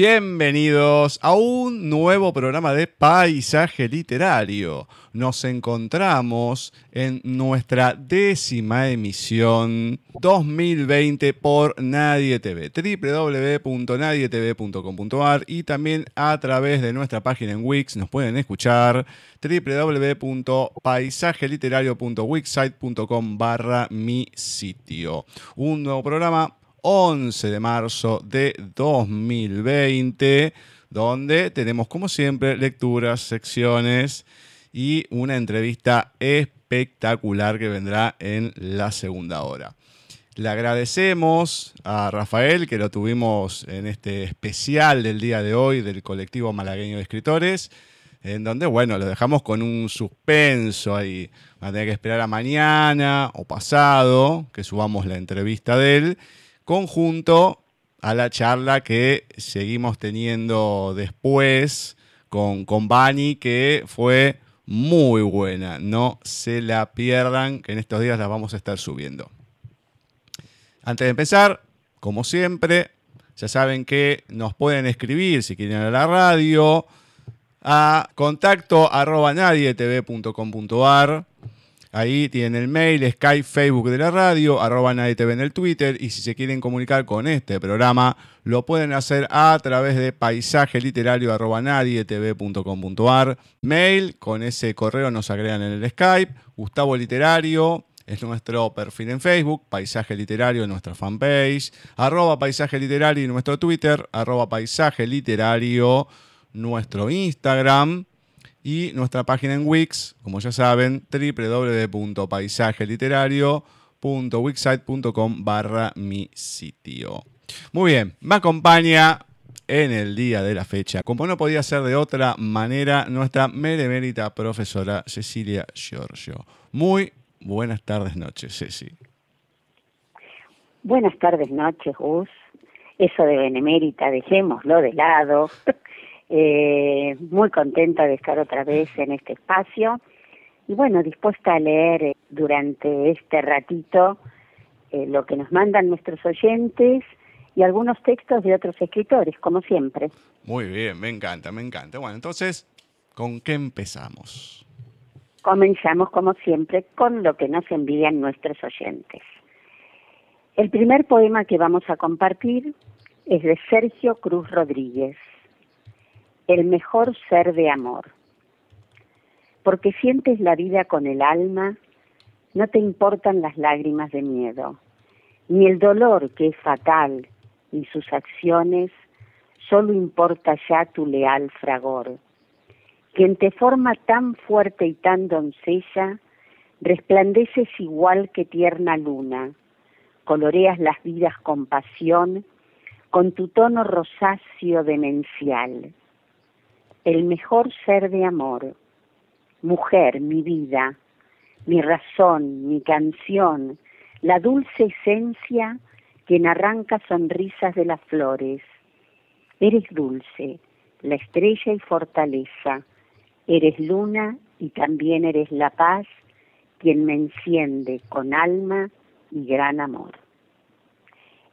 Bienvenidos a un nuevo programa de Paisaje Literario. Nos encontramos en nuestra décima emisión 2020 por Nadie TV, www.nadietv.com.ar y también a través de nuestra página en Wix nos pueden escuchar www.paisajeliterario.wixsite.com barra mi sitio. Un nuevo programa 11 de marzo de 2020, donde tenemos como siempre lecturas, secciones y una entrevista espectacular que vendrá en la segunda hora. Le agradecemos a Rafael que lo tuvimos en este especial del día de hoy del colectivo malagueño de escritores, en donde, bueno, lo dejamos con un suspenso ahí. Va a tener que esperar a mañana o pasado que subamos la entrevista de él conjunto a la charla que seguimos teniendo después con, con Bani, que fue muy buena. No se la pierdan, que en estos días la vamos a estar subiendo. Antes de empezar, como siempre, ya saben que nos pueden escribir si quieren a la radio a contacto arroba nadietv.com.ar Ahí tienen el mail, Skype, Facebook de la radio, arroba nadie TV en el Twitter. Y si se quieren comunicar con este programa, lo pueden hacer a través de paisaje literario arroba nadietv.com.ar. Mail, con ese correo nos agregan en el Skype. Gustavo Literario, es nuestro perfil en Facebook, Paisaje Literario nuestra fanpage, arroba Paisaje Literario en nuestro Twitter, arroba Paisaje Literario nuestro Instagram y nuestra página en Wix, como ya saben, www.paisajeliterario.wixsite.com barra mi sitio. Muy bien, me acompaña en el día de la fecha. Como no podía ser de otra manera, nuestra meremérita profesora Cecilia Giorgio. Muy buenas tardes, noches, Ceci. Buenas tardes, noches, Gus. Eso de benemérita, dejémoslo de lado. Eh, muy contenta de estar otra vez en este espacio y bueno, dispuesta a leer eh, durante este ratito eh, lo que nos mandan nuestros oyentes y algunos textos de otros escritores, como siempre. Muy bien, me encanta, me encanta. Bueno, entonces, ¿con qué empezamos? Comenzamos, como siempre, con lo que nos envían nuestros oyentes. El primer poema que vamos a compartir es de Sergio Cruz Rodríguez, El mejor ser de amor porque sientes la vida con el alma, no te importan las lágrimas de miedo, ni el dolor que es fatal, ni sus acciones, solo importa ya tu leal fragor. Quien te forma tan fuerte y tan doncella, resplandeces igual que tierna luna, coloreas las vidas con pasión, con tu tono rosáceo demencial. El mejor ser de amor, mujer, mi vida, mi razón, mi canción, la dulce esencia quien arranca sonrisas de las flores. Eres dulce, la estrella y fortaleza, eres luna y también eres la paz, quien me enciende con alma y gran amor.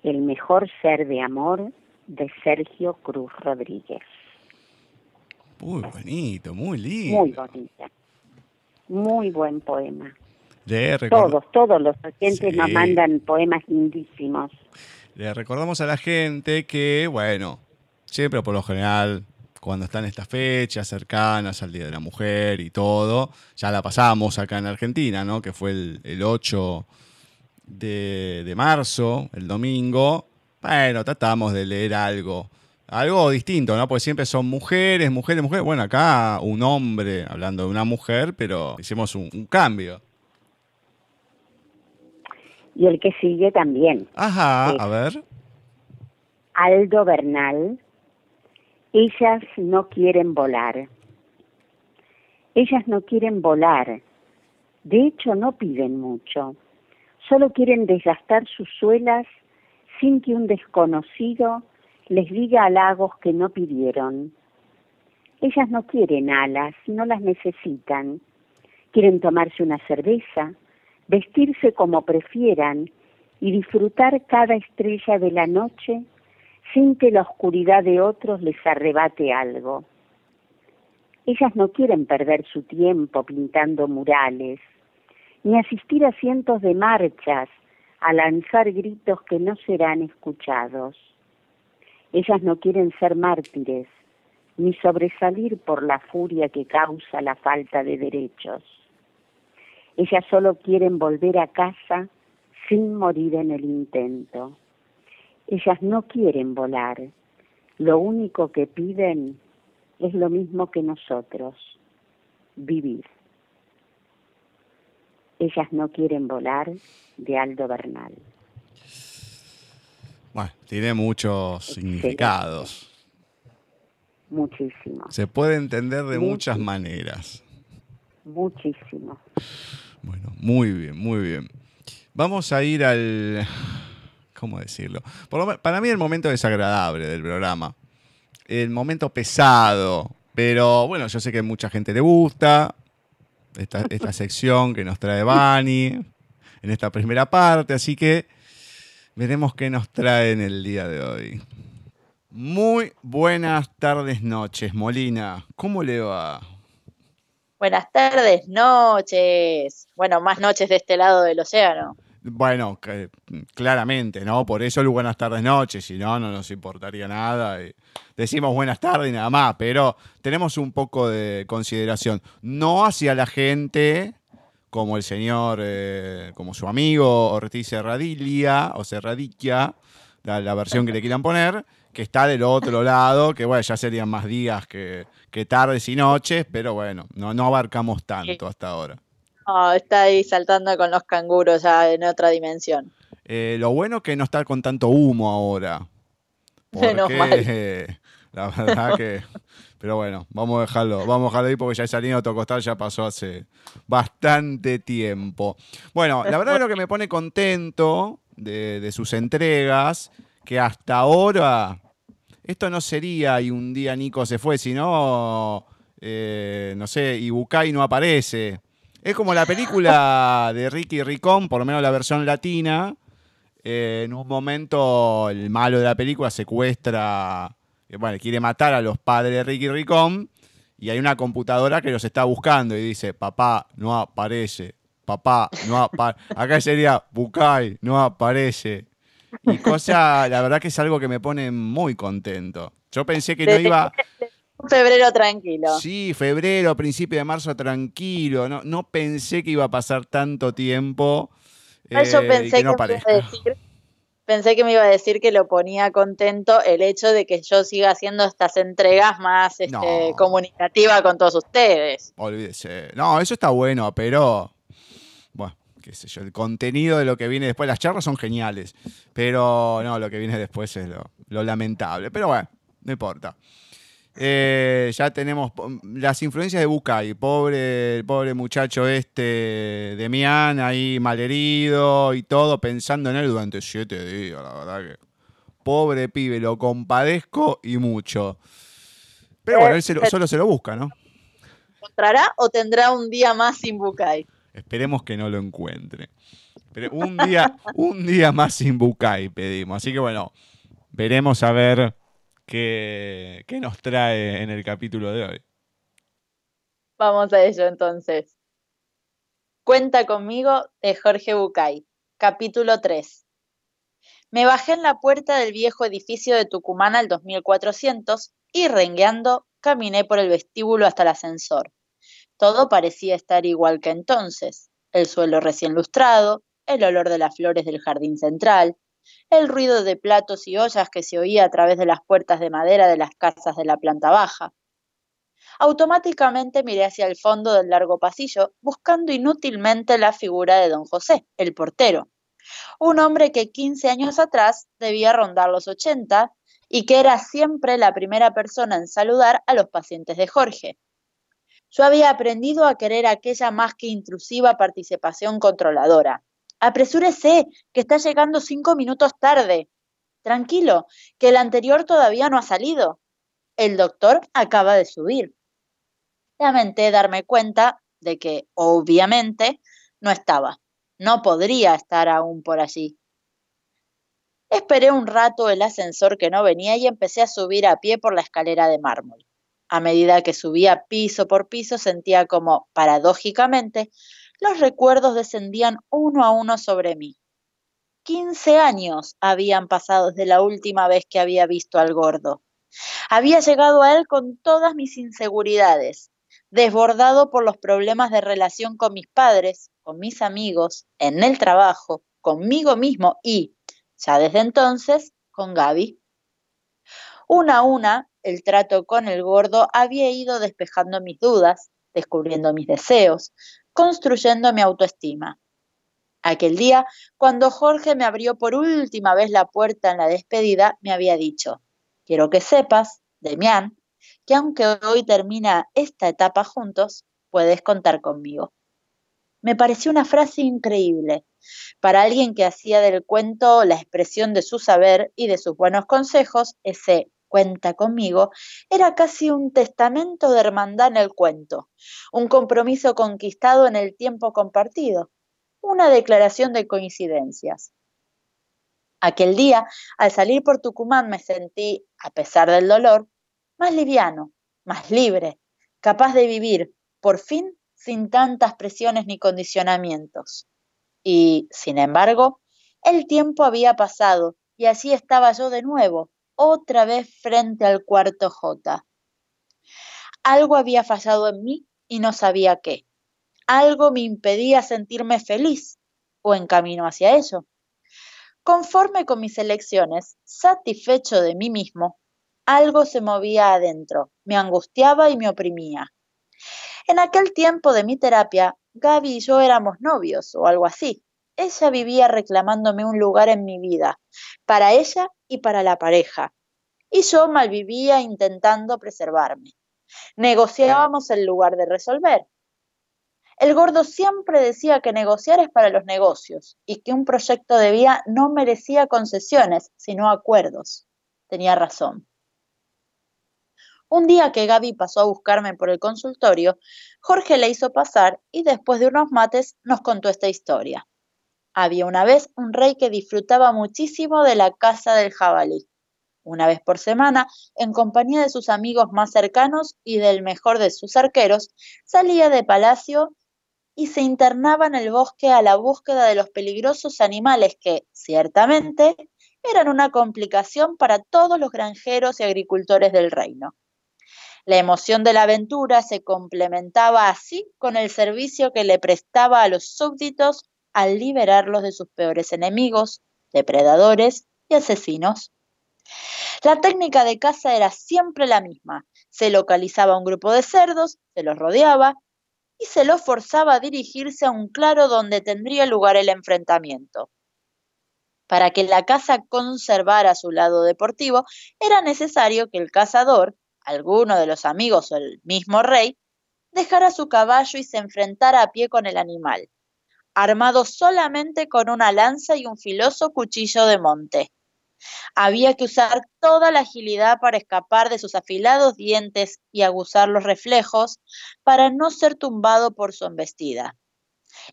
El mejor ser de amor de Sergio Cruz Rodríguez. Muy bonito, muy lindo. Muy bonito. Muy buen poema. Le todos, todos los oyentes nos mandan poemas lindísimos. Le recordamos a la gente que, bueno, siempre por lo general, cuando están estas fechas cercanas al Día de la Mujer y todo, ya la pasamos acá en Argentina, ¿no? Que fue el, 8 de, de marzo, el domingo. Bueno, tratamos de leer algo algo distinto, ¿no? Porque siempre son mujeres, mujeres, mujeres. Bueno, acá un hombre hablando de una mujer, pero hicimos un, cambio. Y el que sigue también. Ajá, a ver. Aldo Bernal. Ellas no quieren volar. Ellas no quieren volar. De hecho, no piden mucho. Solo quieren desgastar sus suelas sin que un desconocido les diga halagos que no pidieron. Ellas no quieren alas, no las necesitan. Quieren tomarse una cerveza, vestirse como prefieran y disfrutar cada estrella de la noche sin que la oscuridad de otros les arrebate algo. Ellas no quieren perder su tiempo pintando murales, ni asistir a cientos de marchas a lanzar gritos que no serán escuchados. Ellas no quieren ser mártires, ni sobresalir por la furia que causa la falta de derechos. Ellas solo quieren volver a casa sin morir en el intento. Ellas no quieren volar. Lo único que piden es lo mismo que nosotros, vivir. Ellas no quieren volar de Aldo Bernal. Bueno, tiene muchos significados. Muchísimo. Se puede entender de muchas maneras. Muchísimo. Bueno, muy bien, muy bien. Vamos a ir al... ¿Cómo decirlo? para mí el momento desagradable del programa. El momento pesado. Pero bueno, yo sé que a mucha gente le gusta esta, esta sección que nos trae Bani en esta primera parte. Así que Veremos qué nos trae en el día de hoy. Muy buenas tardes, noches, Molina. ¿Cómo le va? Buenas tardes, noches. Bueno, más noches de este lado del océano. Bueno, claramente, ¿no? Por eso el buenas tardes, noches, si no, no nos importaría nada. Decimos buenas tardes y nada más, pero tenemos un poco de consideración, no hacia la gente como el señor, eh, como su amigo Ortiz Serradilla o Serradiquia, la, versión que le quieran poner, que está del otro lado, que bueno, ya serían más días que, tardes y noches, pero bueno, no, no abarcamos tanto hasta ahora. está ahí saltando con los canguros ya en otra dimensión. Eh, lo bueno es que no está con tanto humo ahora. Porque La verdad que. Pero bueno, vamos a dejarlo, vamos a dejarlo ahí porque ya esa línea de autocostal ya pasó hace bastante tiempo. Bueno, la verdad lo que me pone contento de, sus entregas, que hasta ahora esto no sería y un día Nico se fue, sino, eh, no sé, y no aparece. Es como la película de Ricky Ricón, por lo menos la versión latina. Eh, en un momento el malo de la película secuestra, bueno, quiere matar a los padres de Ricky Ricón y hay una computadora que los está buscando y dice, papá, no aparece, papá, no aparece. Acá sería, Bucay, no aparece. Y cosa, la verdad que es algo que me pone muy contento. Yo pensé que no iba... Febrero tranquilo. Sí, febrero, principio de marzo tranquilo. No, no pensé que iba a pasar tanto tiempo. yo eh, pensé que, no me iba a decir, pensé que me iba a decir que lo ponía contento el hecho de que yo siga haciendo estas entregas más este, comunicativas con todos ustedes. Olvídese. No, eso está bueno, pero qué sé yo, el contenido de lo que viene después. Las charlas son geniales, pero no, lo que viene después es lo, lamentable. Pero bueno, no importa. Eh, ya tenemos las influencias de Bucay, pobre, pobre muchacho este de Mian, ahí malherido y todo, pensando en él durante siete días, la verdad que. Pobre pibe, lo compadezco y mucho. Pero bueno, él solo se lo busca, ¿no? ¿Encontrará o tendrá un día más sin Bucay? Esperemos que no lo encuentre. Pero un día, un día más sin Bucay pedimos. Así que bueno, veremos a ver qué, qué nos trae en el capítulo de hoy. Vamos a ello entonces. Cuenta conmigo de Jorge Bucay, capítulo 3. Me bajé en la puerta del viejo edificio de Tucumán al 2400 y rengueando caminé por el vestíbulo hasta el ascensor. Todo parecía estar igual que entonces. El suelo recién lustrado, el olor de las flores del jardín central, el ruido de platos y ollas que se oía a través de las puertas de madera de las casas de la planta baja. Automáticamente miré hacia el fondo del largo pasillo, buscando inútilmente la figura de don José, el portero, un hombre que 15 años atrás debía rondar los 80 y que era siempre la primera persona en saludar a los pacientes de Jorge. Yo había aprendido a querer aquella más que intrusiva participación controladora. Apresúrese, que está llegando cinco minutos tarde. Tranquilo, que el anterior todavía no ha salido. El doctor acaba de subir. Lamenté darme cuenta de que, obviamente, no estaba. No podría estar aún por allí. Esperé un rato el ascensor que no venía y empecé a subir a pie por la escalera de mármol. A medida que subía piso por piso, sentía como, paradójicamente, los recuerdos descendían uno a uno sobre mí. Quince años habían pasado desde la última vez que había visto al gordo. Había llegado a él con todas mis inseguridades, desbordado por los problemas de relación con mis padres, con mis amigos, en el trabajo, conmigo mismo y, ya desde entonces, con Gaby. Una a una el trato con el gordo había ido despejando mis dudas, descubriendo mis deseos, construyendo mi autoestima. Aquel día, cuando Jorge me abrió por última vez la puerta en la despedida, me había dicho, quiero que sepas, Demián, que aunque hoy termina esta etapa juntos, puedes contar conmigo. Me pareció una frase increíble. Para alguien que hacía del cuento la expresión de su saber y de sus buenos consejos, ese cuenta conmigo, era casi un testamento de hermandad en el cuento, un compromiso conquistado en el tiempo compartido, una declaración de coincidencias. Aquel día, al salir por Tucumán, me sentí, a pesar del dolor, más liviano, más libre, capaz de vivir, por fin, sin tantas presiones ni condicionamientos. Y, sin embargo, el tiempo había pasado y así estaba yo de nuevo, otra vez frente al cuarto J. Algo había fallado en mí y no sabía qué. Algo me impedía sentirme feliz o en camino hacia ello. Conforme con mis elecciones, satisfecho de mí mismo, algo se movía adentro, me angustiaba y me oprimía. En aquel tiempo de mi terapia, Gaby y yo éramos novios o algo así. Ella vivía reclamándome un lugar en mi vida, para ella y para la pareja. y yo malvivía intentando preservarme. Negociábamos en lugar de resolver. El gordo siempre decía que negociar es para los negocios y que un proyecto de vía no merecía concesiones, sino acuerdos. Tenía razón. Un día que Gaby pasó a buscarme por el consultorio, Jorge le hizo pasar y después de unos mates nos contó esta historia. Había una vez un rey que disfrutaba muchísimo de la caza del jabalí. Una vez por semana, en compañía de sus amigos más cercanos y del mejor de sus arqueros, salía de palacio y se internaba en el bosque a la búsqueda de los peligrosos animales que, ciertamente, eran una complicación para todos los granjeros y agricultores del reino. La emoción de la aventura se complementaba así con el servicio que le prestaba a los súbditos al liberarlos de sus peores enemigos, depredadores y asesinos. La técnica de caza era siempre la misma. Se localizaba un grupo de cerdos, se los rodeaba y se los forzaba a dirigirse a un claro donde tendría lugar el enfrentamiento. Para que la caza conservara su lado deportivo, era necesario que el cazador, alguno de los amigos o el mismo rey, dejara su caballo y se enfrentara a pie con el animal, armado solamente con una lanza y un filoso cuchillo de monte. Había que usar toda la agilidad para escapar de sus afilados dientes y aguzar los reflejos para no ser tumbado por su embestida.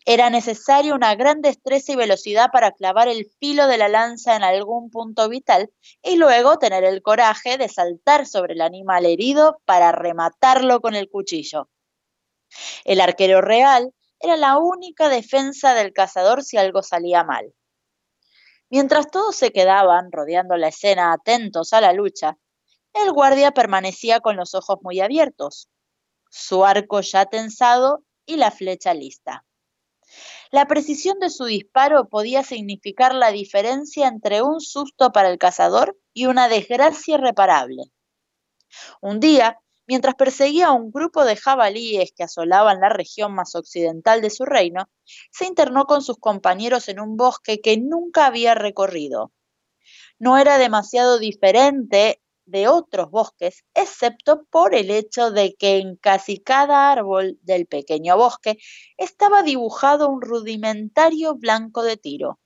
Era necesaria una gran destreza y velocidad para clavar el filo de la lanza en algún punto vital y luego tener el coraje de saltar sobre el animal herido para rematarlo con el cuchillo. El arquero real era la única defensa del cazador si algo salía mal. Mientras todos se quedaban rodeando la escena atentos a la lucha, el guardia permanecía con los ojos muy abiertos, su arco ya tensado y la flecha lista. La precisión de su disparo podía significar la diferencia entre un susto para el cazador y una desgracia irreparable. Un día, Mientras perseguía a un grupo de jabalíes que asolaban la región más occidental de su reino, se internó con sus compañeros en un bosque que nunca había recorrido. No era demasiado diferente de otros bosques, excepto por el hecho de que en casi cada árbol del pequeño bosque estaba dibujado un rudimentario blanco de tiro.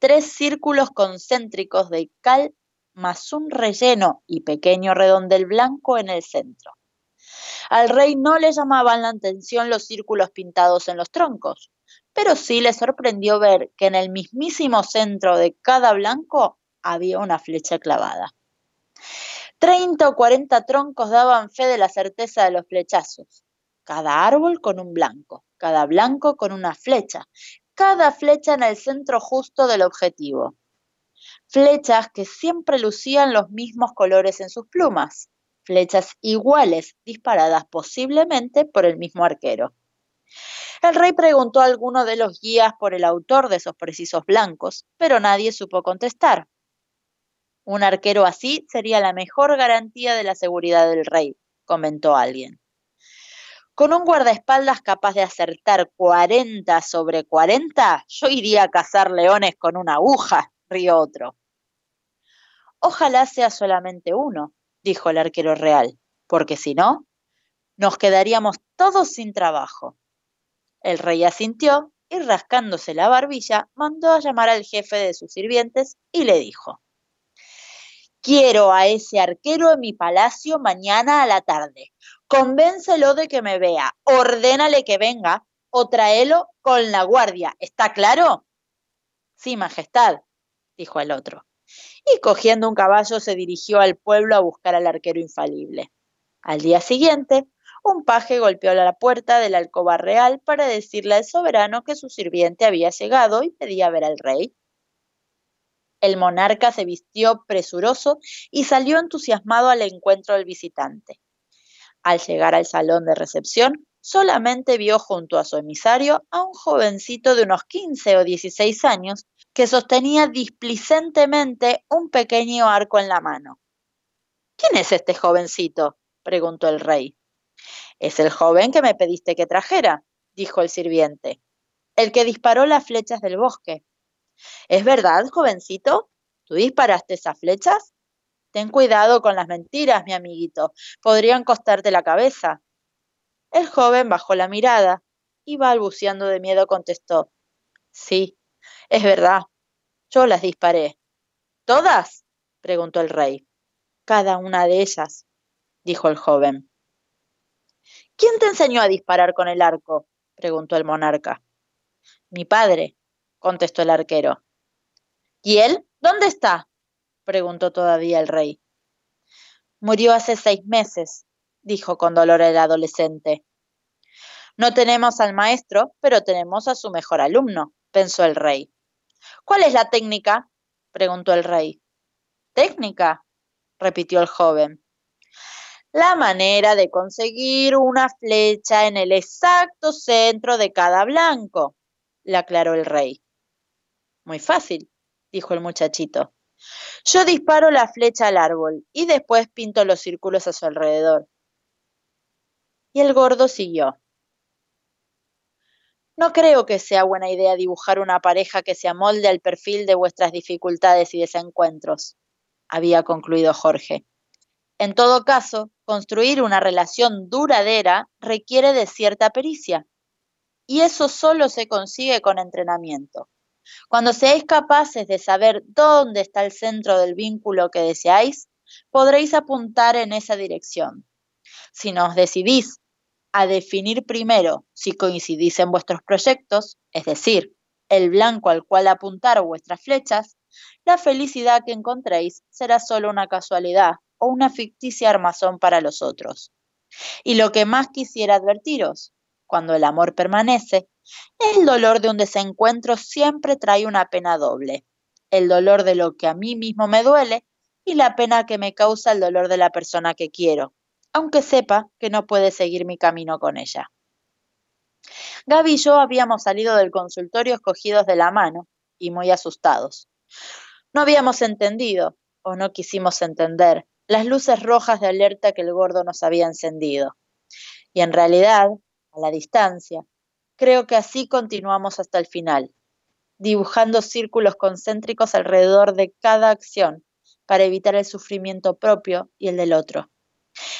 Tres círculos concéntricos de cal más un relleno y pequeño redondel blanco en el centro. Al rey no le llamaban la atención los círculos pintados en los troncos, pero sí le sorprendió ver que en el mismísimo centro de cada blanco había una flecha clavada. Treinta o cuarenta troncos daban fe de la certeza de los flechazos, cada árbol con un blanco, cada blanco con una flecha, cada flecha en el centro justo del objetivo flechas que siempre lucían los mismos colores en sus plumas, flechas iguales disparadas posiblemente por el mismo arquero. El rey preguntó a alguno de los guías por el autor de esos precisos blancos, pero nadie supo contestar. Un arquero así sería la mejor garantía de la seguridad del rey, comentó alguien. Con un guardaespaldas capaz de acertar 40 sobre 40, yo iría a cazar leones con una aguja, rió otro. Ojalá sea solamente uno, dijo el arquero real, porque si no, nos quedaríamos todos sin trabajo. El rey asintió y rascándose la barbilla, mandó a llamar al jefe de sus sirvientes y le dijo, Quiero a ese arquero en mi palacio mañana a la tarde. Convéncelo de que me vea, ordénale que venga o tráelo con la guardia. ¿Está claro? Sí, Majestad, dijo el otro. Y cogiendo un caballo se dirigió al pueblo a buscar al arquero infalible. Al día siguiente, un paje golpeó la puerta de la alcoba real para decirle al soberano que su sirviente había llegado y pedía ver al rey. El monarca se vistió presuroso y salió entusiasmado al encuentro del visitante. Al llegar al salón de recepción, solamente vio junto a su emisario a un jovencito de unos 15 o 16 años que sostenía displicentemente un pequeño arco en la mano. ¿Quién es este jovencito? preguntó el rey. Es el joven que me pediste que trajera, dijo el sirviente, el que disparó las flechas del bosque. ¿Es verdad, jovencito? ¿Tú disparaste esas flechas? Ten cuidado con las mentiras, mi amiguito. Podrían costarte la cabeza. El joven bajó la mirada y balbuceando de miedo contestó. Sí, es verdad. Yo las disparé. ¿Todas? preguntó el rey. Cada una de ellas, dijo el joven. ¿Quién te enseñó a disparar con el arco? preguntó el monarca. Mi padre, contestó el arquero. ¿Y él? ¿Dónde está? preguntó todavía el rey. Murió hace seis meses, dijo con dolor el adolescente. No tenemos al maestro, pero tenemos a su mejor alumno, pensó el rey. ¿Cuál es la técnica? preguntó el rey. ¿Técnica? repitió el joven. La manera de conseguir una flecha en el exacto centro de cada blanco, le aclaró el rey. Muy fácil, dijo el muchachito. Yo disparo la flecha al árbol y después pinto los círculos a su alrededor. Y el gordo siguió. No creo que sea buena idea dibujar una pareja que se amolde al perfil de vuestras dificultades y desencuentros, había concluido Jorge. En todo caso, construir una relación duradera requiere de cierta pericia, y eso solo se consigue con entrenamiento. Cuando seáis capaces de saber dónde está el centro del vínculo que deseáis, podréis apuntar en esa dirección. Si nos decidís a definir primero si coincidís en vuestros proyectos, es decir, el blanco al cual apuntar vuestras flechas, la felicidad que encontréis será solo una casualidad o una ficticia armazón para los otros. Y lo que más quisiera advertiros, cuando el amor permanece, el dolor de un desencuentro siempre trae una pena doble, el dolor de lo que a mí mismo me duele y la pena que me causa el dolor de la persona que quiero, aunque sepa que no puede seguir mi camino con ella. Gaby y yo habíamos salido del consultorio escogidos de la mano y muy asustados. No habíamos entendido, o no quisimos entender, las luces rojas de alerta que el gordo nos había encendido. Y en realidad, a la distancia, creo que así continuamos hasta el final, dibujando círculos concéntricos alrededor de cada acción para evitar el sufrimiento propio y el del otro.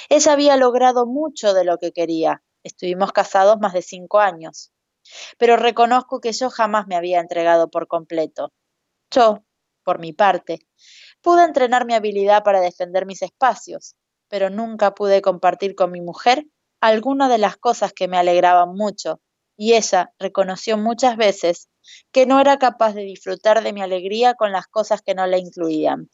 Ella había logrado mucho de lo que quería. Estuvimos casados más de cinco años. Pero reconozco que yo jamás me había entregado por completo. Yo, por mi parte, pude entrenar mi habilidad para defender mis espacios, pero nunca pude compartir con mi mujer alguna de las cosas que me alegraban mucho, y ella reconoció muchas veces que no era capaz de disfrutar de mi alegría con las cosas que no la incluían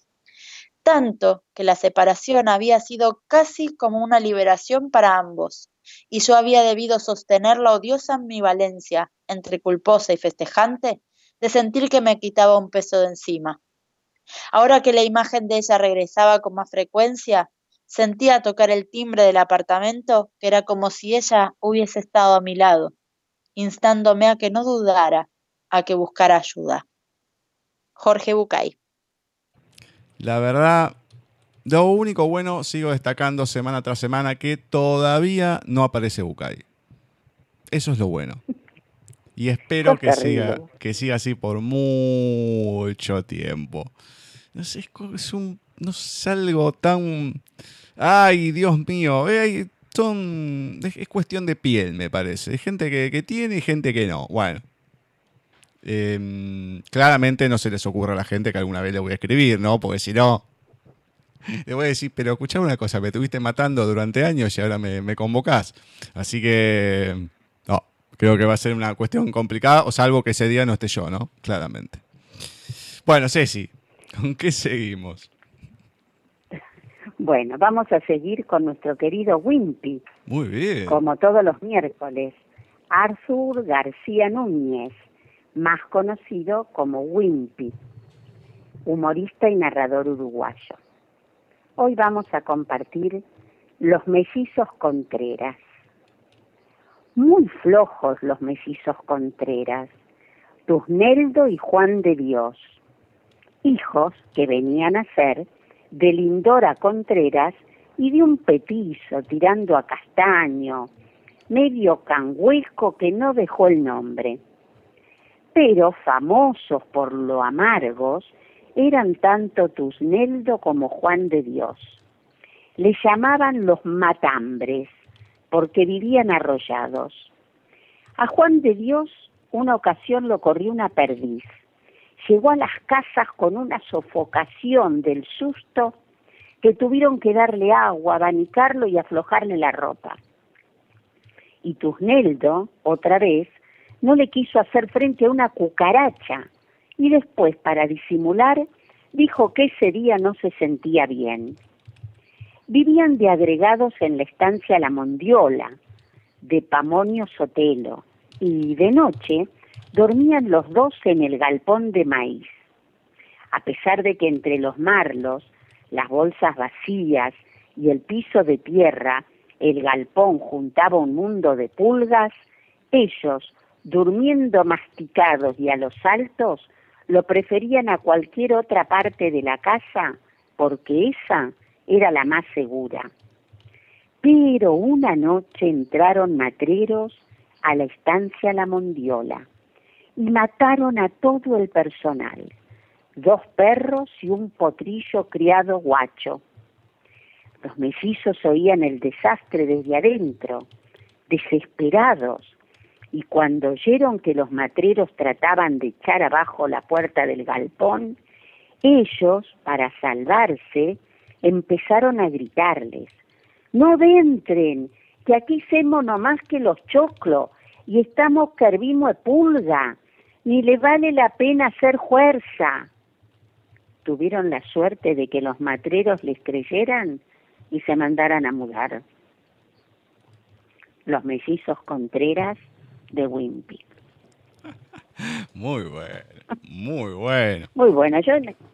tanto que la separación había sido casi como una liberación para ambos, y yo había debido sostener la odiosa ambivalencia entre culposa y festejante de sentir que me quitaba un peso de encima. Ahora que la imagen de ella regresaba con más frecuencia, sentía tocar el timbre del apartamento que era como si ella hubiese estado a mi lado, instándome a que no dudara, a que buscara ayuda. Jorge Bucay. La verdad, lo único bueno, sigo destacando semana tras semana, que todavía no aparece Bukai. Eso es lo bueno. Y espero que siga, que siga así por mucho tiempo. No sé, es, un, no es algo tan... Ay, Dios mío, es cuestión de piel, me parece. Hay gente que, que tiene y gente que no. Bueno, Em, claramente no se les ocurre a la gente que alguna vez le voy a escribir, ¿no? Porque si no, le voy a decir, pero escuchá una cosa, me estuviste matando durante años y ahora me, me convocás. Así que, no, creo que va a ser una cuestión complicada, o salvo que ese día no esté yo, ¿no? Claramente. Bueno, Ceci, ¿con qué seguimos? Bueno, vamos a seguir con nuestro querido Wimpy. Muy bien. Como todos los miércoles. Arthur García Núñez más conocido como Wimpy, humorista y narrador uruguayo. Hoy vamos a compartir Los mellizos Contreras. Muy flojos los mellizos Contreras, Tuzneldo y Juan de Dios, hijos que venían a ser de Lindora Contreras y de un petizo tirando a castaño, medio canguesco que no dejó el nombre pero famosos por lo amargos eran tanto Tusneldo como Juan de Dios. Le llamaban los matambres, porque vivían arrollados. A Juan de Dios una ocasión lo corrió una perdiz. Llegó a las casas con una sofocación del susto que tuvieron que darle agua, abanicarlo y aflojarle la ropa. Y Tusneldo, otra vez, no le quiso hacer frente a una cucaracha y después, para disimular, dijo que ese día no se sentía bien. Vivían de agregados en la estancia La Mondiola, de Pamonio Sotelo, y de noche dormían los dos en el galpón de maíz. A pesar de que entre los marlos, las bolsas vacías y el piso de tierra, el galpón juntaba un mundo de pulgas, ellos, durmiendo masticados y a los altos, lo preferían a cualquier otra parte de la casa porque esa era la más segura. Pero una noche entraron matreros a la estancia La Mondiola y mataron a todo el personal, dos perros y un potrillo criado guacho. Los mellizos oían el desastre desde adentro, desesperados, y cuando oyeron que los matreros trataban de echar abajo la puerta del galpón, ellos, para salvarse, empezaron a gritarles, no entren, que aquí semos no más que los choclos y estamos que hervimos pulga, ni le vale la pena hacer fuerza. Tuvieron la suerte de que los matreros les creyeran y se mandaran a mudar. Los mellizos Contreras de Wimpy. Muy bueno, muy bueno. Muy bueno, yo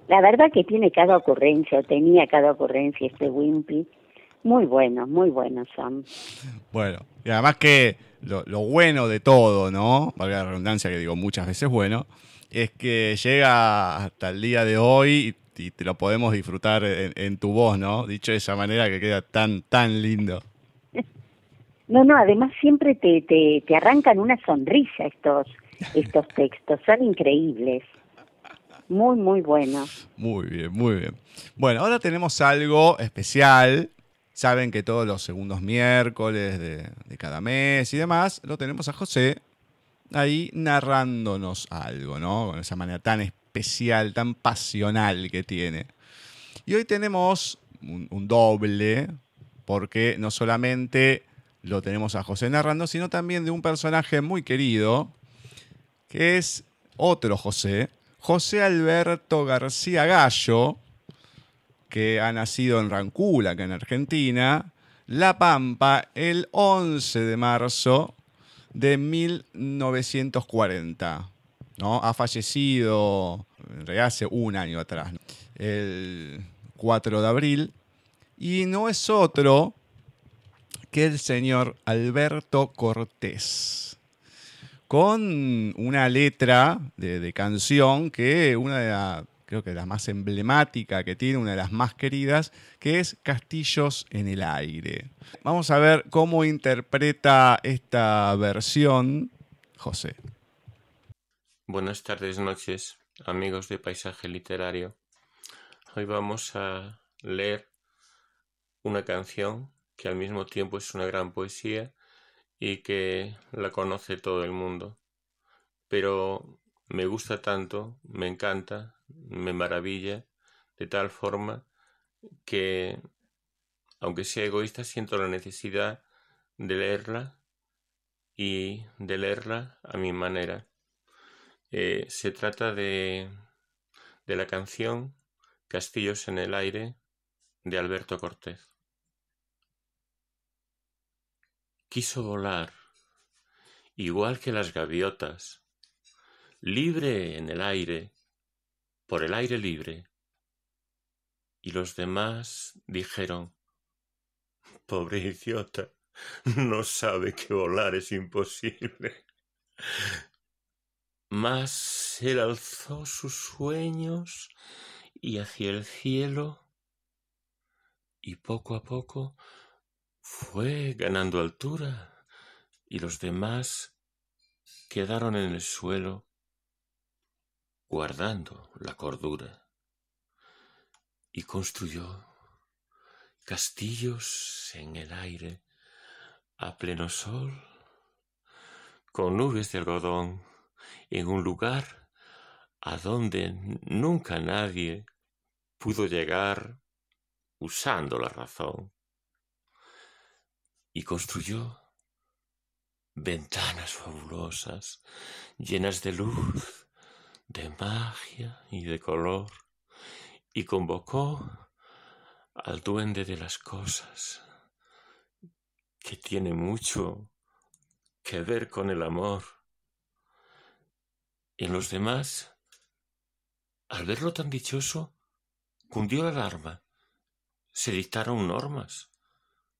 la verdad que tiene cada ocurrencia, o tenía cada ocurrencia este Wimpy. Muy bueno, muy buenos son. Bueno, y además que lo, bueno de todo, ¿no? Valga la redundancia que digo muchas veces bueno, es que llega hasta el día de hoy y, te lo podemos disfrutar en, tu voz, ¿no? Dicho de esa manera que queda tan, tan lindo. No, no, además siempre te, te, te arrancan una sonrisa estos, estos textos, son increíbles. Muy, muy buenos. Muy bien, muy bien. Bueno, ahora tenemos algo especial. Saben que todos los segundos miércoles de, de cada mes y demás, lo tenemos a José ahí narrándonos algo, ¿no? Con esa manera tan especial, tan pasional que tiene. Y hoy tenemos un, un doble, porque no solamente lo tenemos a José narrando, sino también de un personaje muy querido, que es otro José, José Alberto García Gallo, que ha nacido en Rancula, que en Argentina, La Pampa, el 11 de marzo de 1940. ¿no? Ha fallecido, hace un año atrás, el 4 de abril, y no es otro que el señor Alberto Cortés con una letra de, canción que una de las, creo que la más emblemática que tiene, una de las más queridas, que es Castillos en el aire. Vamos a ver cómo interpreta esta versión José. Buenas tardes, noches, amigos de Paisaje Literario. Hoy vamos a leer una canción que al mismo tiempo es una gran poesía y que la conoce todo el mundo. Pero me gusta tanto, me encanta, me maravilla, de tal forma que, aunque sea egoísta, siento la necesidad de leerla y de leerla a mi manera. Eh, se trata de, de la canción Castillos en el aire de Alberto Cortés. Quiso volar, igual que las gaviotas, libre en el aire, por el aire libre. Y los demás dijeron, pobre idiota, no sabe que volar es imposible. Mas él alzó sus sueños y hacia el cielo, y poco a poco fue ganando altura y los demás quedaron en el suelo guardando la cordura. y construyó castillos en el aire a pleno sol, con nubes de algodón, en un lugar a donde nunca nadie pudo llegar usando la razón. Y construyó ventanas fabulosas, llenas de luz, de magia y de color, y convocó al duende de las cosas, que tiene mucho que ver con el amor. En los demás, al verlo tan dichoso, cundió la alarma. Se dictaron normas.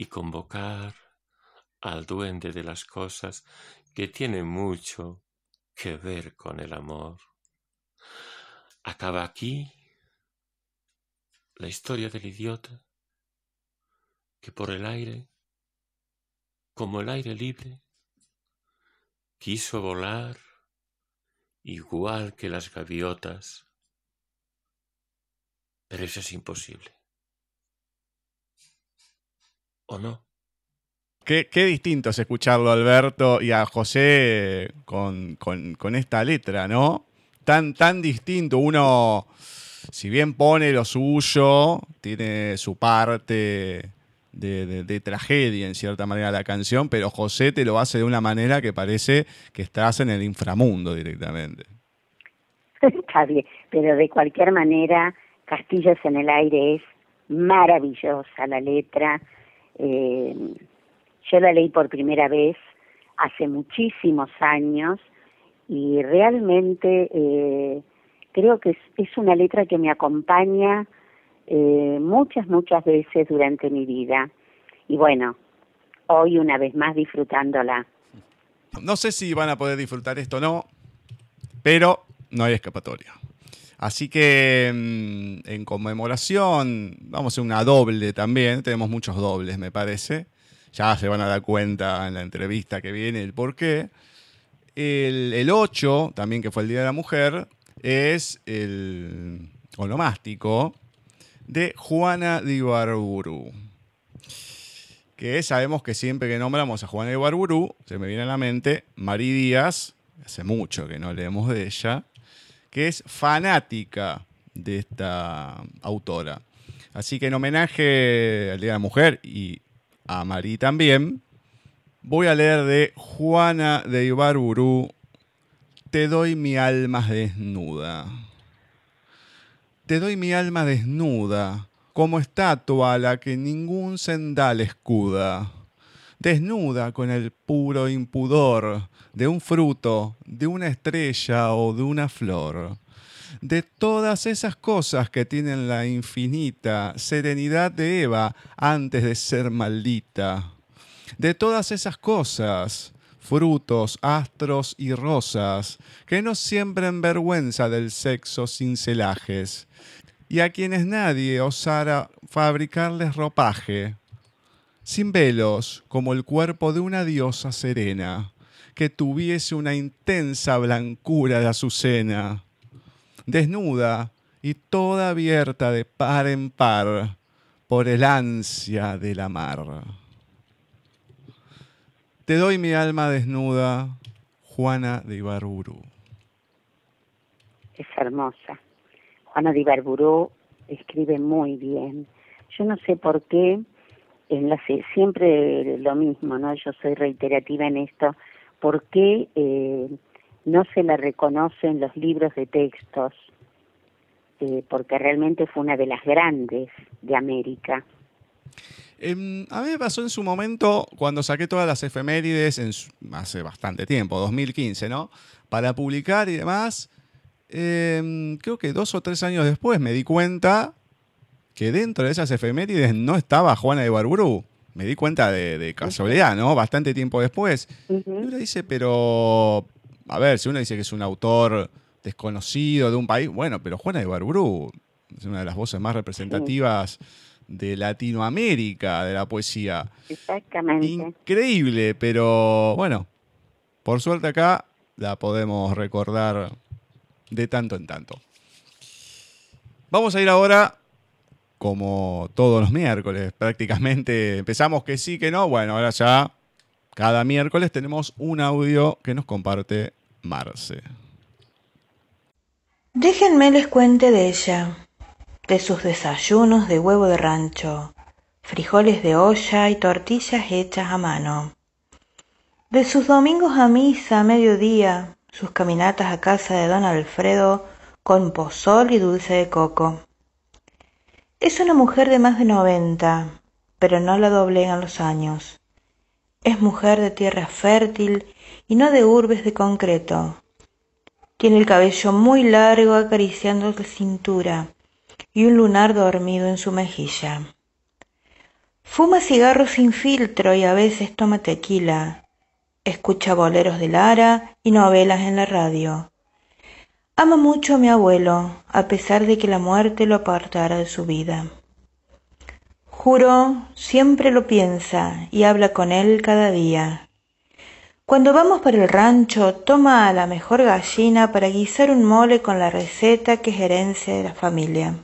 y convocar al duende de las cosas que tiene mucho que ver con el amor. Acaba aquí la historia del idiota que por el aire, como el aire libre, quiso volar igual que las gaviotas, pero eso es imposible. ¿O no? Qué, distinto es escucharlo a Alberto y a José con, con, esta letra, ¿no? Tan, tan distinto. Uno, si bien pone lo suyo, tiene su parte de, tragedia en cierta manera la canción, pero José te lo hace de una manera que parece que estás en el inframundo directamente. Está bien, pero de cualquier manera, Castillos en el aire es maravillosa la letra. Eh, yo la leí por primera vez hace muchísimos años y realmente eh, creo que es, una letra que me acompaña eh, muchas, muchas veces durante mi vida. Y bueno, hoy una vez más disfrutándola. No sé si van a poder disfrutar esto o no, pero no hay escapatoria. Así que mm, en conmemoración, vamos a hacer una doble también, tenemos muchos dobles me parece, ya se van a dar cuenta en la entrevista que viene el por qué. El, el 8, también que fue el Día de la Mujer, es el onomástico de Juana de Ibarburu. Que sabemos que siempre que nombramos a Juana de Ibarburu, se me viene a la mente Marí Díaz, hace mucho que no leemos de ella, que es fanática de esta autora. Así que en homenaje al Día de la Mujer y a Marí también, voy a leer de Juana de Ibarburu, Te doy mi alma desnuda. Te doy mi alma desnuda, como estatua a la que ningún sendal escuda. Desnuda con el puro impudor de un fruto, de una estrella o de una flor. De todas esas cosas que tienen la infinita serenidad de Eva antes de ser maldita. De todas esas cosas frutos, astros y rosas, que no siembren vergüenza del sexo sin celajes, y a quienes nadie osara fabricarles ropaje, sin velos, como el cuerpo de una diosa serena, que tuviese una intensa blancura de azucena, desnuda y toda abierta de par en par por el ansia de la mar. Te doy mi alma desnuda, Juana de Ibarburu. Es hermosa. Juana de Ibarburu escribe muy bien. Yo no sé por qué, en la, siempre lo mismo, ¿no? Yo soy reiterativa en esto, ¿por qué eh, no se la reconoce en los libros de textos? Eh, porque realmente fue una de las grandes de América. Em, a mí me pasó en su momento, cuando saqué todas las efemérides, en hace bastante tiempo, 2015, ¿no? Para publicar y demás, em, creo que dos o tres años después me di cuenta que dentro de esas efemérides no estaba Juana de Barburú. Me di cuenta de, casualidad, ¿no? Bastante tiempo después. Y uno dice, pero, a ver, si uno dice que es un autor desconocido de un país, bueno, pero Juana de Barburú es una de las voces más representativas de Latinoamérica, de la poesía. Exactamente. Increíble, pero bueno, por suerte acá la podemos recordar de tanto en tanto. Vamos a ir ahora como todos los miércoles, prácticamente empezamos que sí, que no. Bueno, ahora ya cada miércoles tenemos un audio que nos comparte Marce. Déjenme les cuente de ella, de sus desayunos de huevo de rancho, frijoles de olla y tortillas hechas a mano, de sus domingos a misa a mediodía, sus caminatas a casa de don Alfredo con pozol y dulce de coco es una mujer de más de noventa, pero no la doblegan los años. Es mujer de tierra fértil y no de urbes de concreto. Tiene el cabello muy largo acariciando la cintura y un lunar dormido en su mejilla. Fuma cigarros sin filtro y a veces toma tequila. Escucha boleros de Lara y novelas en la radio. Ama mucho a mi abuelo, a pesar de que la muerte lo apartara de su vida. Juro, siempre lo piensa y habla con él cada día. Cuando vamos para el rancho, toma a la mejor gallina para guisar un mole con la receta que es herencia de la familia.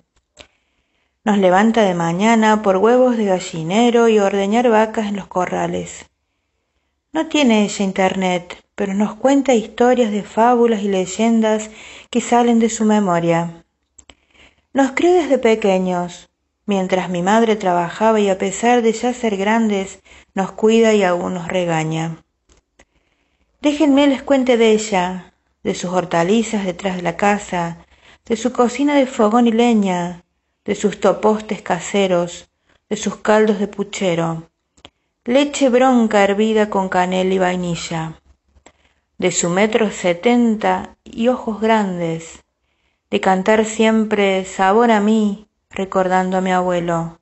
Nos levanta de mañana por huevos de gallinero y ordeñar vacas en los corrales. No tiene ella internet, pero nos cuenta historias de fábulas y leyendas que salen de su memoria. Nos crió desde pequeños, mientras mi madre trabajaba y a pesar de ya ser grandes, nos cuida y aún nos regaña. Déjenme les cuente de ella, de sus hortalizas detrás de la casa, de su cocina de fogón y leña, de sus topostes caseros, de sus caldos de puchero, leche bronca hervida con canela y vainilla de su metro setenta y ojos grandes, de cantar siempre sabor a mí, recordando a mi abuelo,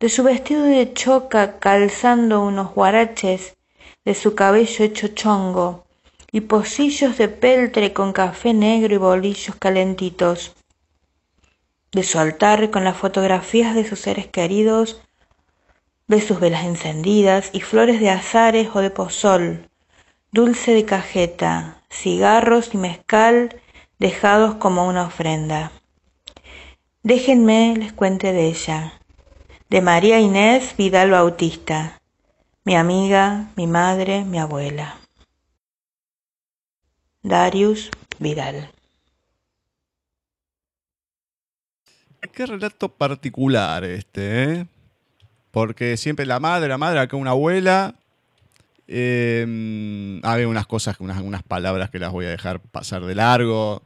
de su vestido de choca calzando unos guaraches, de su cabello hecho chongo, y pocillos de peltre con café negro y bolillos calentitos, de su altar con las fotografías de sus seres queridos, de sus velas encendidas y flores de azares o de pozol, dulce de cajeta, cigarros y mezcal dejados como una ofrenda. Déjenme les cuente de ella, de María Inés Vidal Bautista, mi amiga, mi madre, mi abuela. Darius Vidal. Qué relato particular este, ¿eh? Porque siempre la madre, la madre, acá una abuela, eh, unas cosas, unas, unas palabras que las voy a dejar pasar de largo,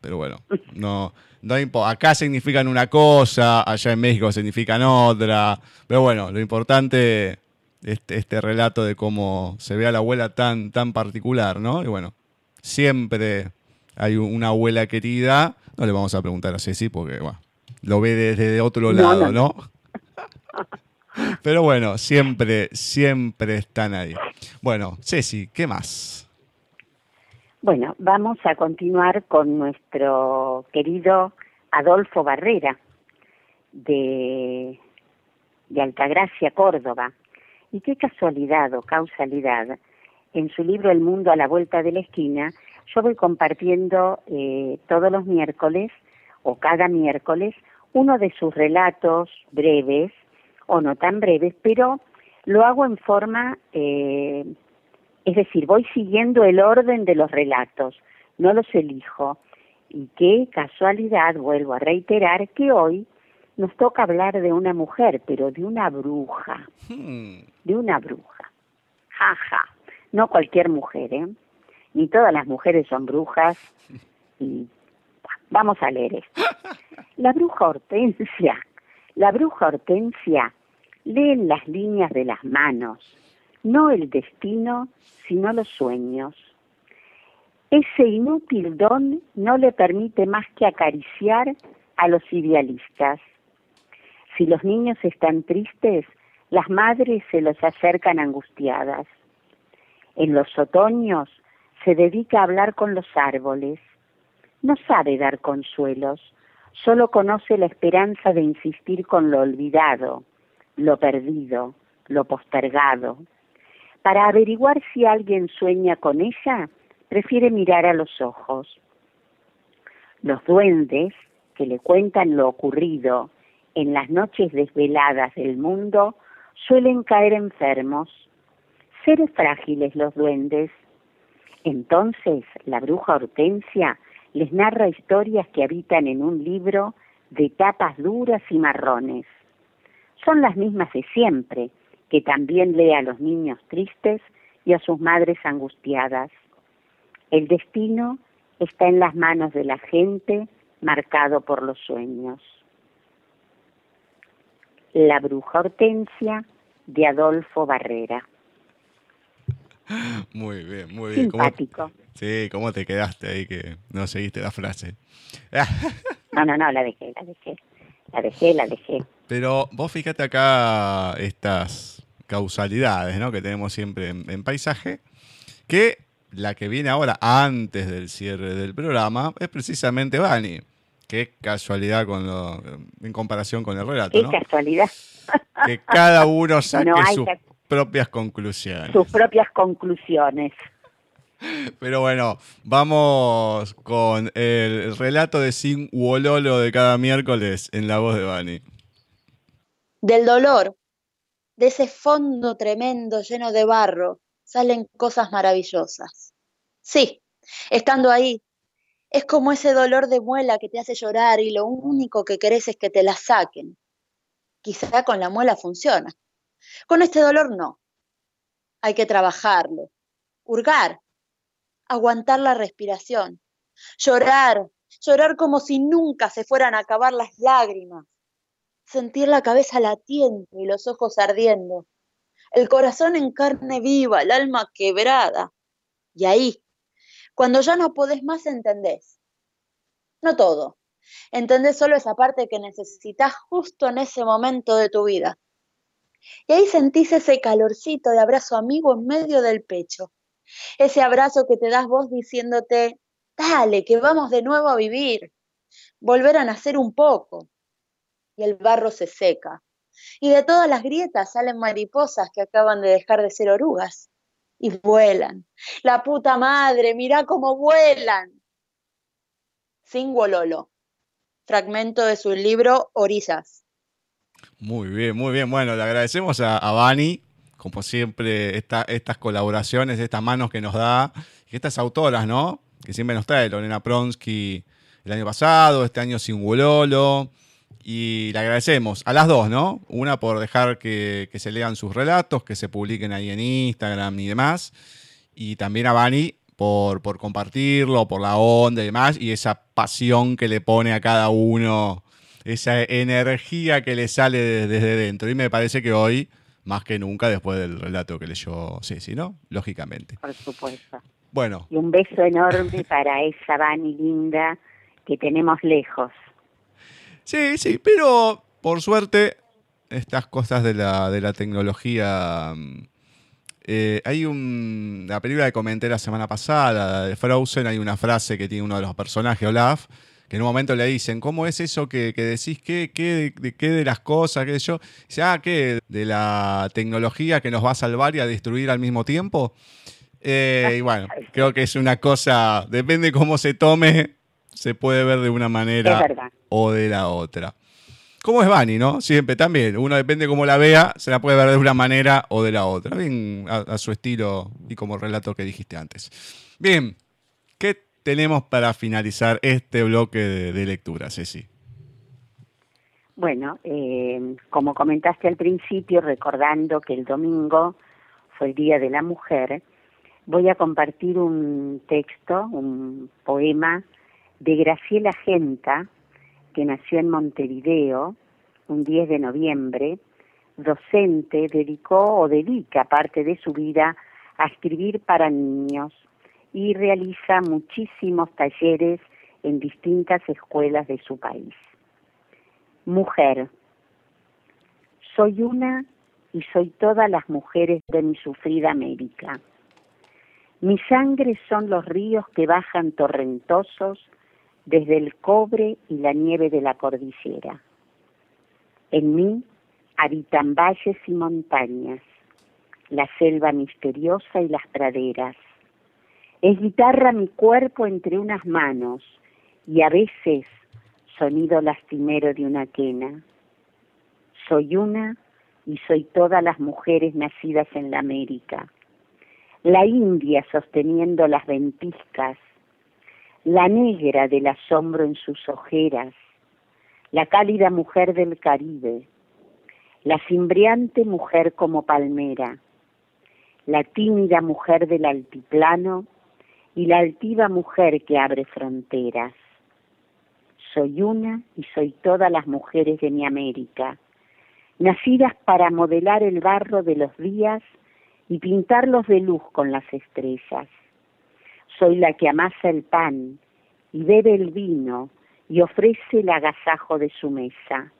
pero bueno, no, no acá significan una cosa, allá en México significan otra, pero bueno, lo importante este, este relato de cómo se ve a la abuela tan, tan particular, ¿no? Y bueno, siempre hay una abuela querida, no le vamos a preguntar a Ceci porque bueno, lo ve desde otro lado, ¿no? Pero bueno, siempre, siempre están ahí. Bueno, Ceci, ¿qué más? Bueno, vamos a continuar con nuestro querido Adolfo Barrera de, de Altagracia, Córdoba. Y qué casualidad o causalidad, en su libro El mundo a la vuelta de la esquina, yo voy compartiendo eh, todos los miércoles o cada miércoles uno de sus relatos breves o no tan breves, pero lo hago en forma, eh, es decir, voy siguiendo el orden de los relatos, no los elijo. Y qué casualidad, vuelvo a reiterar, que hoy nos toca hablar de una mujer, pero de una bruja. Hmm. De una bruja. Jaja. No cualquier mujer, ¿eh? Ni todas las mujeres son brujas. Y vamos a leer esto. La bruja Hortensia. La bruja Hortensia lee en las líneas de las manos, no el destino, sino los sueños. Ese inútil don no le permite más que acariciar a los idealistas. Si los niños están tristes, las madres se los acercan angustiadas. En los otoños se dedica a hablar con los árboles. No sabe dar consuelos, solo conoce la esperanza de insistir con lo olvidado, lo perdido, lo postergado. Para averiguar si alguien sueña con ella, prefiere mirar a los ojos. Los duendes, que le cuentan lo ocurrido en las noches desveladas del mundo, suelen caer enfermos. Seres frágiles los duendes. Entonces la bruja Hortensia les narra historias que habitan en un libro de tapas duras y marrones. Son las mismas de siempre, que también lee a los niños tristes y a sus madres angustiadas. El destino está en las manos de la gente, marcado por los sueños. La bruja Hortensia de Adolfo Barrera. Muy bien, muy bien. ¿Cómo- Simpático. sí, ¿cómo te quedaste ahí que no seguiste la frase? No, no, no, la dejé, la dejé. La dejé, la dejé. Pero vos fíjate acá estas causalidades ¿no? que tenemos siempre en, en paisaje, que la que viene ahora antes del cierre del programa es precisamente Bani. Qué casualidad con lo- en comparación con el relato, Qué ¿no? casualidad. Que cada uno saque No sus que- propias conclusiones. Sus propias conclusiones. Pero bueno, vamos con el relato de Sin Wololo de cada miércoles en la voz de Bani. Del dolor, de ese fondo tremendo lleno de barro, salen cosas maravillosas. Sí, estando ahí, es como ese dolor de muela que te hace llorar y lo único que querés es que te la saquen. Quizá con la muela funciona. Con este dolor no. Hay que trabajarlo, hurgar, aguantar la respiración, llorar, llorar como si nunca se fueran a acabar las lágrimas, sentir la cabeza latiendo y los ojos ardiendo, el corazón en carne viva, el alma quebrada. Y ahí, cuando ya no podés más, entendés. No todo. Entendés solo esa parte que necesitas justo en ese momento de tu vida. Y ahí sentís ese calorcito de abrazo amigo en medio del pecho. Ese abrazo que te das vos diciéndote, dale, que vamos de nuevo a vivir. Volver a nacer un poco. Y el barro se seca. Y de todas las grietas salen mariposas que acaban de dejar de ser orugas. Y vuelan. La puta madre, mirá cómo vuelan. Singololo. Fragmento de su libro Orillas. Muy bien, muy bien. Bueno, le agradecemos a, a Bani, como siempre, esta- estas colaboraciones, estas manos que nos da, y estas autoras, ¿no? Que siempre nos trae Lorena Pronsky el año pasado, este año Singulolo. Y le agradecemos a las dos, ¿no? Una por dejar que, que se lean sus relatos, que se publiquen ahí en Instagram y demás. Y también a Bani por, por compartirlo, por la onda y demás, y esa pasión que le pone a cada uno, esa energía que le sale de- desde dentro. Y me parece que hoy, más que nunca, después del relato que leyó Ceci, ¿no? Lógicamente. Por supuesto. Bueno, Y un beso enorme para esa Vani linda que tenemos lejos. Sí, sí, pero por suerte, estas cosas de la, de la tecnología. mm, eh, hay un. La película que comenté la semana pasada, de Frozen, hay una frase que tiene uno de los personajes, Olaf, que en un momento le dicen: ¿Cómo es eso que, que decís? ¿Qué, qué, de, qué de las cosas? ¿Qué sé yo? Dice: Ah, ¿qué? De la tecnología que nos va a salvar y a destruir al mismo tiempo. Eh, y bueno, creo que es una cosa. Depende cómo se tome, se puede ver de una manera o de la otra. Como es Bani, ¿no? Siempre también. Uno depende cómo la vea, se la puede ver de una manera o de la otra. Bien, a, a su estilo y como relato que dijiste antes. Bien, ¿qué tenemos para finalizar este bloque de, de lectura, Ceci? Bueno, eh, como comentaste al principio, recordando que el domingo fue el Día de la Mujer, voy a compartir un texto, un poema de Graciela Genta, que nació en Montevideo un 10 de noviembre, docente, dedicó o dedica parte de su vida a escribir para niños y realiza muchísimos talleres en distintas escuelas de su país. Mujer. Soy una y soy todas las mujeres de mi sufrida América. Mi sangre son los ríos que bajan torrentosos desde el cobre y la nieve de la cordillera. En mí habitan valles y montañas, la selva misteriosa y las praderas. Es guitarra mi cuerpo entre unas manos y a veces sonido lastimero de una quena. Soy una y soy todas las mujeres nacidas en la América. La india sosteniendo las ventiscas, la negra del asombro en sus ojeras, la cálida mujer del Caribe, la cimbreante mujer como palmera, la tímida mujer del altiplano y la altiva mujer que abre fronteras soy una y soy todas las mujeres de mi América, nacidas para modelar el barro de los días y pintarlos de luz con las estrellas. Soy la que amasa el pan y bebe el vino y ofrece el agasajo de su mesa.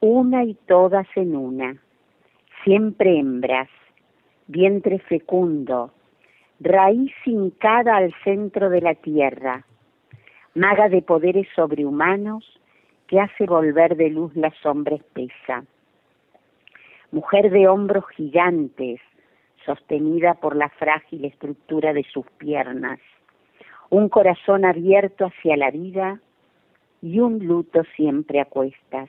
Una y todas en una, siempre hembras, vientre fecundo, raíz hincada al centro de la tierra, maga de poderes sobrehumanos que hace volver de luz la sombra espesa. Mujer de hombros gigantes, sostenida por la frágil estructura de sus piernas, un corazón abierto hacia la vida y un luto siempre a cuestas.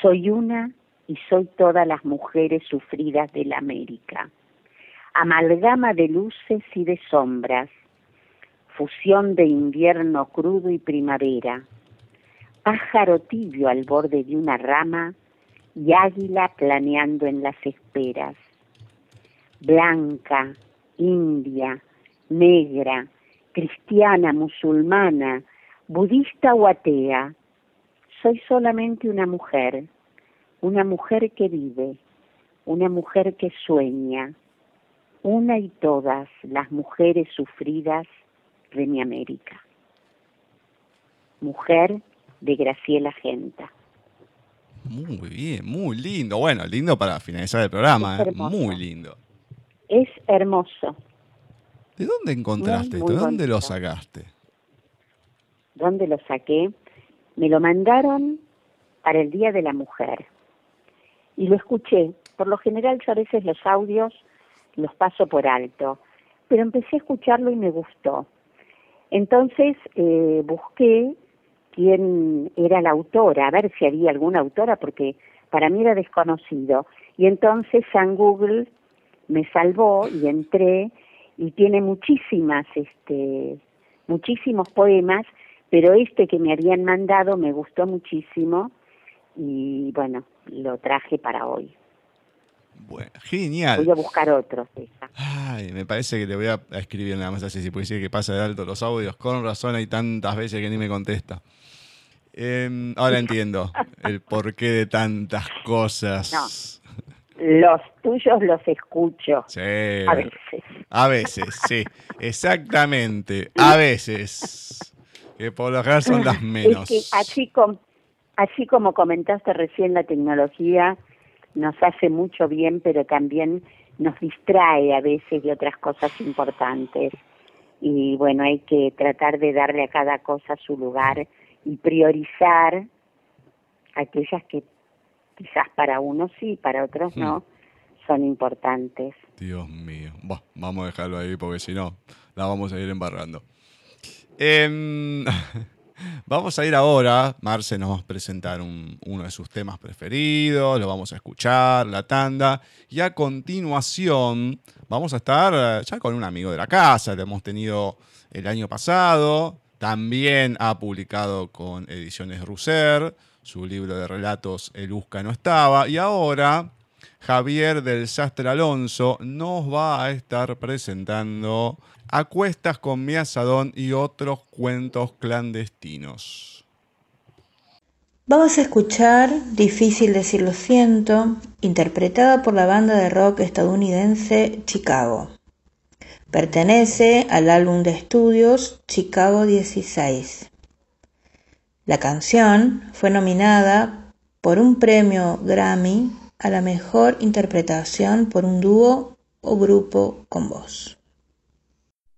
Soy una y soy todas las mujeres sufridas de la América, amalgama de luces y de sombras, fusión de invierno crudo y primavera, pájaro tibio al borde de una rama y águila planeando en las esperas. Blanca, india, negra, cristiana, musulmana, budista o atea, soy solamente una mujer, una mujer que vive, una mujer que sueña, una y todas las mujeres sufridas de mi América. Mujer de Graciela Genta. Muy bien, muy lindo. Bueno, lindo para finalizar el programa, ¿eh? muy lindo. Es hermoso. ¿De dónde encontraste esto? ¿De dónde lo sacaste? ¿Dónde lo saqué? Me lo mandaron para el Día de la Mujer. Y lo escuché. Por lo general yo a veces los audios los paso por alto. Pero empecé a escucharlo y me gustó. Entonces eh, busqué quién era la autora, a ver si había alguna autora, porque para mí era desconocido. Y entonces San Google me salvó y entré y tiene muchísimas, este, muchísimos poemas, pero este que me habían mandado me gustó muchísimo y bueno, lo traje para hoy. Bueno, genial. Voy a buscar otros. Ay, me parece que le voy a escribir nada más así, si decir que pasa de alto los audios. Con razón hay tantas veces que ni me contesta. Em, ahora entiendo el porqué de tantas cosas. Los tuyos los escucho. Sí. A veces. A veces, sí. Exactamente. A veces. Que por lo general son las menos. Es que así, com así como comentaste recién la tecnología nos hace mucho bien, pero también nos distrae a veces de otras cosas importantes. Y bueno, hay que tratar de darle a cada cosa su lugar y priorizar aquellas que quizás para unos sí, para otros no, hmm. son importantes. Dios mío. vamos a dejarlo ahí porque si no, la vamos a ir embarrando. Em, Vamos a ir ahora, Marce nos va a presentar uno de sus temas preferidos, lo vamos a escuchar, la tanda, y a continuación vamos a estar eh, ya con un amigo de la casa, lo hemos tenido el año pasado, también ha publicado con Ediciones Russer su libro de relatos El Usca no estaba, y ahora Javier del Sastre Alonso nos va a estar presentando Acuestas con mi asadón y otros cuentos clandestinos. Vamos a escuchar Difícil decir lo siento, interpretada por la banda de rock estadounidense Chicago. Pertenece al álbum de estudios Chicago 16. La canción fue nominada por un premio Grammy a la mejor interpretación por un dúo o grupo con voz.